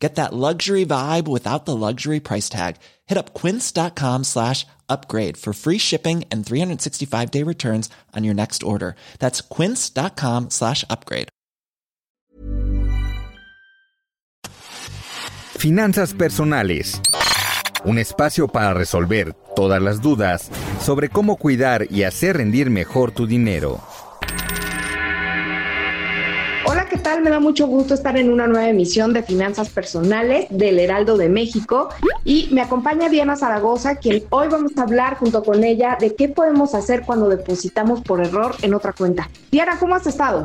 Get that luxury vibe without the luxury price tag. Hit up quince.com slash upgrade for free shipping and 365 day returns on your next order. That's quince.com slash upgrade. Finanzas personales. Un espacio para resolver todas las dudas sobre cómo cuidar y hacer rendir mejor tu dinero. Tal? Me da mucho gusto estar en una nueva emisión de Finanzas Personales del Heraldo de México y me acompaña Diana Zaragoza, quien hoy vamos a hablar junto con ella de qué podemos hacer cuando depositamos por error en otra cuenta. Diana, ¿cómo has estado?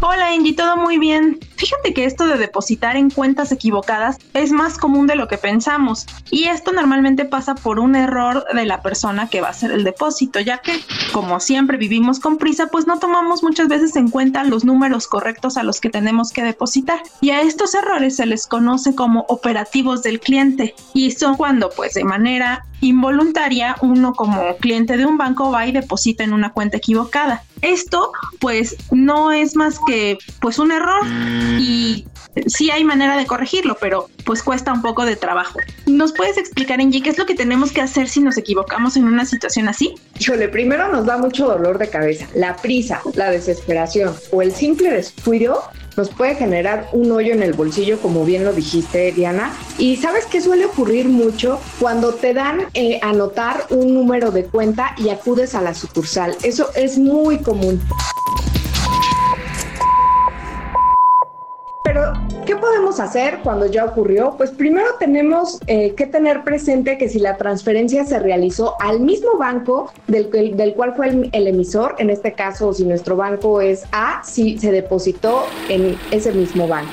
Hola Angie, todo muy bien. Fíjate que esto de depositar en cuentas equivocadas es más común de lo que pensamos y esto normalmente pasa por un error de la persona que va a hacer el depósito, ya que como siempre vivimos con prisa, pues no tomamos muchas veces en cuenta los números correctos a los que tenemos que depositar. Y a estos errores se les conoce como operativos del cliente y son cuando pues de manera involuntaria uno como cliente de un banco va y deposita en una cuenta equivocada. Esto pues no es más que pues un error y sí hay manera de corregirlo, pero pues cuesta un poco de trabajo. ¿Nos puedes explicar, Angie, qué es lo que tenemos que hacer si nos equivocamos en una situación así? Híjole, primero nos da mucho dolor de cabeza. La prisa, la desesperación o el simple descuido nos puede generar un hoyo en el bolsillo, como bien lo dijiste, Diana. Y sabes qué suele ocurrir mucho cuando te dan eh, anotar un número de cuenta y acudes a la sucursal. Eso es muy común. ¿Qué podemos hacer cuando ya ocurrió? Pues primero tenemos eh, que tener presente que si la transferencia se realizó al mismo banco del, del cual fue el, emisor, en este caso, si nuestro banco es A, si se depositó en ese mismo banco.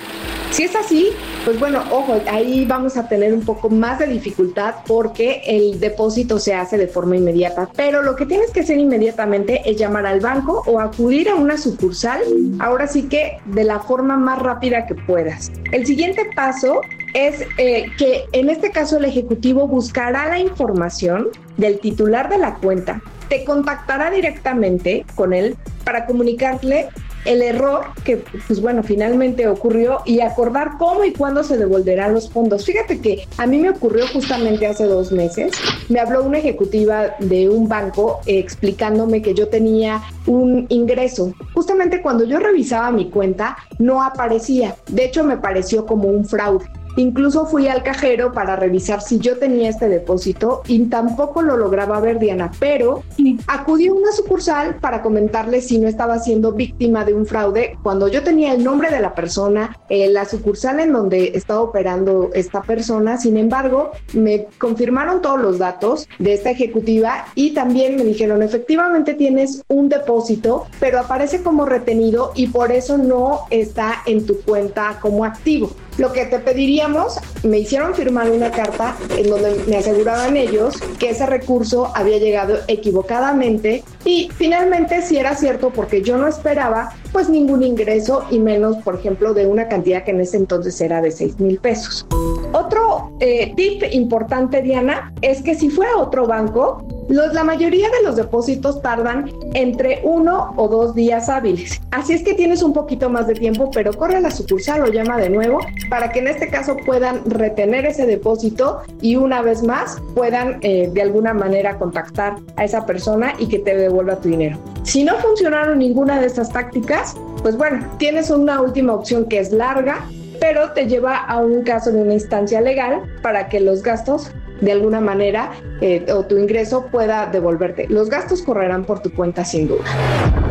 Si es así, pues bueno, ojo, ahí vamos a tener un poco más de dificultad porque el depósito se hace de forma inmediata, pero lo que tienes que hacer inmediatamente es llamar al banco o acudir a una sucursal, ahora sí que de la forma más rápida que puedas. El siguiente paso es eh, que en este caso el ejecutivo buscará la información del titular de la cuenta, te contactará directamente con él para comunicarle el error que, pues bueno, finalmente ocurrió y acordar cómo y cuándo se devolverán los fondos. Fíjate que a mí me ocurrió justamente hace dos meses. Me habló una ejecutiva de un banco explicándome que yo tenía un ingreso. Justamente cuando yo revisaba mi cuenta, no aparecía. De hecho, me pareció como un fraude. Incluso fui al cajero para revisar si yo tenía este depósito y tampoco lo lograba ver Diana, pero acudí a una sucursal para comentarle si no estaba siendo víctima de un fraude cuando yo tenía el nombre de la persona, eh, la sucursal en donde estaba operando esta persona. Sin embargo, me confirmaron todos los datos de esta ejecutiva y también me dijeron, efectivamente tienes un depósito, pero aparece como retenido y por eso no está en tu cuenta como activo. Lo que te pediríamos, me hicieron firmar una carta en donde me aseguraban ellos que ese recurso había llegado equivocadamente y finalmente si era cierto porque yo no esperaba pues ningún ingreso y menos por ejemplo de una cantidad que en ese entonces era de 6 mil pesos. Otro eh, tip importante Diana es que si fue a otro banco la mayoría de los depósitos tardan entre uno o dos días hábiles. Así es que tienes un poquito más de tiempo, pero corre a la sucursal o llama de nuevo para que en este caso puedan retener ese depósito y una vez más puedan eh, de alguna manera contactar a esa persona y que te devuelva tu dinero. Si no funcionaron ninguna de estas tácticas, pues bueno, tienes una última opción que es larga, pero te lleva a un caso de una instancia legal para que los gastos de alguna manera eh, o tu ingreso pueda devolverte. Los gastos correrán por tu cuenta sin duda.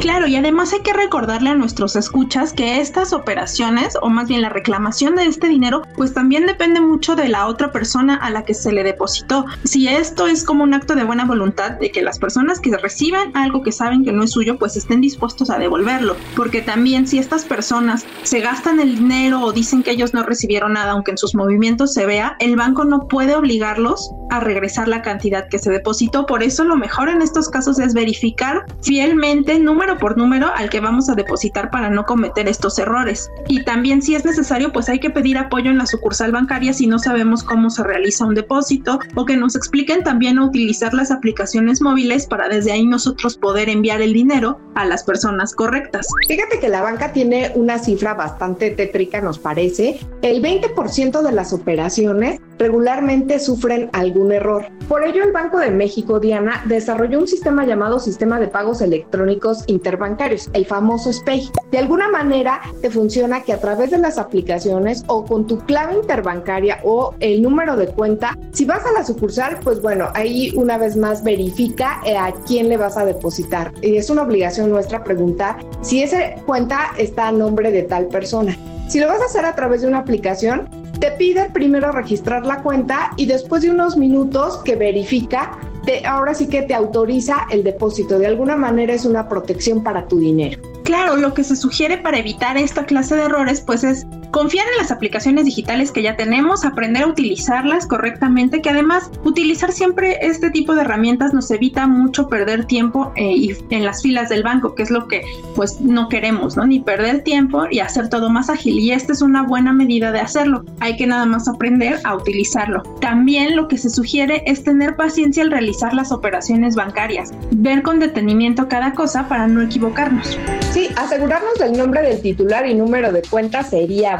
Claro, y además hay que recordarle a nuestros escuchas que estas operaciones, o más bien la reclamación de este dinero, pues también depende mucho de la otra persona a la que se le depositó. Si esto es como un acto de buena voluntad de que las personas que reciban algo que saben que no es suyo, pues estén dispuestos a devolverlo. Porque también si estas personas se gastan el dinero o dicen que ellos no recibieron nada, aunque en sus movimientos se vea, el banco no puede obligarlos a regresar la cantidad que se depositó. Por eso lo mejor en estos casos es verificar fielmente número por número al que vamos a depositar para no cometer estos errores. Y también si es necesario, pues hay que pedir apoyo en la sucursal bancaria si no sabemos cómo se realiza un depósito o que nos expliquen también a utilizar las aplicaciones móviles para desde ahí nosotros poder enviar el dinero a las personas correctas. Fíjate que la banca tiene una cifra bastante tétrica, nos parece. El 20% de las operaciones regularmente sufren algún error. Por ello, el Banco de México, Diana, desarrolló un sistema llamado Sistema de Pagos Electrónicos Interbancarios, el famoso SPEI. De alguna manera, te funciona que a través de las aplicaciones o con tu clave interbancaria o el número de cuenta, si vas a la sucursal, pues bueno, ahí una vez más verifica eh, a quién le vas a depositar. Y es una obligación nuestra preguntar si esa cuenta está a nombre de tal persona. Si lo vas a hacer a través de una aplicación, te pide primero registrar la cuenta y después de unos minutos que verifica, ahora sí que te autoriza el depósito. De alguna manera es una protección para tu dinero. Claro, lo que se sugiere para evitar esta clase de errores pues es confiar en las aplicaciones digitales que ya tenemos, aprender a utilizarlas correctamente, que además utilizar siempre este tipo de herramientas nos evita mucho perder tiempo eh, en las filas del banco, que es lo que pues no queremos, ¿no? Ni perder tiempo y hacer todo más ágil. Y esta es una buena medida de hacerlo. Hay que nada más aprender a utilizarlo. También lo que se sugiere es tener paciencia al realizar las operaciones bancarias, ver con detenimiento cada cosa para no equivocarnos. Sí, asegurarnos del nombre del titular y número de cuenta sería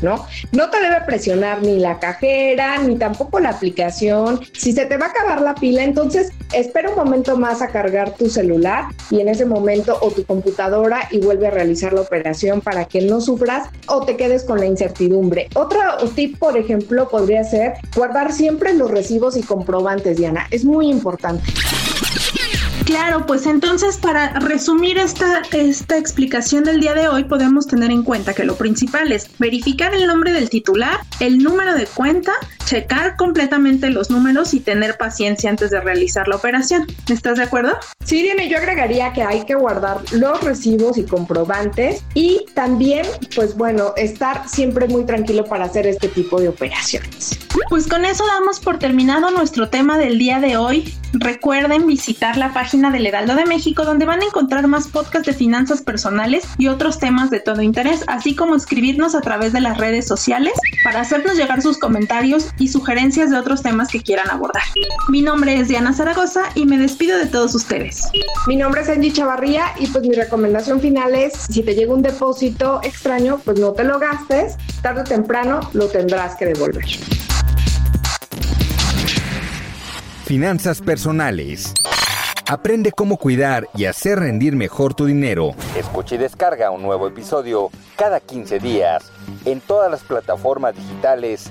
¿no? No te debe presionar ni la cajera, ni tampoco la aplicación. Si se te va a acabar la pila, entonces espera un momento más a cargar tu celular y en ese momento o tu computadora y vuelve a realizar la operación para que no sufras o te quedes con la incertidumbre. Otro tip, por ejemplo, podría ser guardar siempre los recibos y comprobantes, Diana. Es muy importante. Claro, pues entonces para resumir esta, esta explicación del día de hoy podemos tener en cuenta que lo principal es verificar el nombre del titular, el número de cuenta, checar completamente los números y tener paciencia antes de realizar la operación. ¿Estás de acuerdo? Sí, Diana, yo agregaría que hay que guardar los recibos y comprobantes y también, pues bueno, estar siempre muy tranquilo para hacer este tipo de operaciones. Pues con eso damos por terminado nuestro tema del día de hoy. Recuerden visitar la página del Heraldo de México donde van a encontrar más podcasts de finanzas personales y otros temas de todo interés, así como escribirnos a través de las redes sociales para hacernos llegar sus comentarios y sugerencias de otros temas que quieran abordar. Mi nombre es Diana Zaragoza y me despido de todos ustedes. Mi nombre es Angie Chavarría y pues mi recomendación final es si te llega un depósito extraño, pues no te lo gastes, tarde o temprano lo tendrás que devolver. Finanzas personales. Aprende cómo cuidar y hacer rendir mejor tu dinero. Escucha y descarga un nuevo episodio cada 15 días en todas las plataformas digitales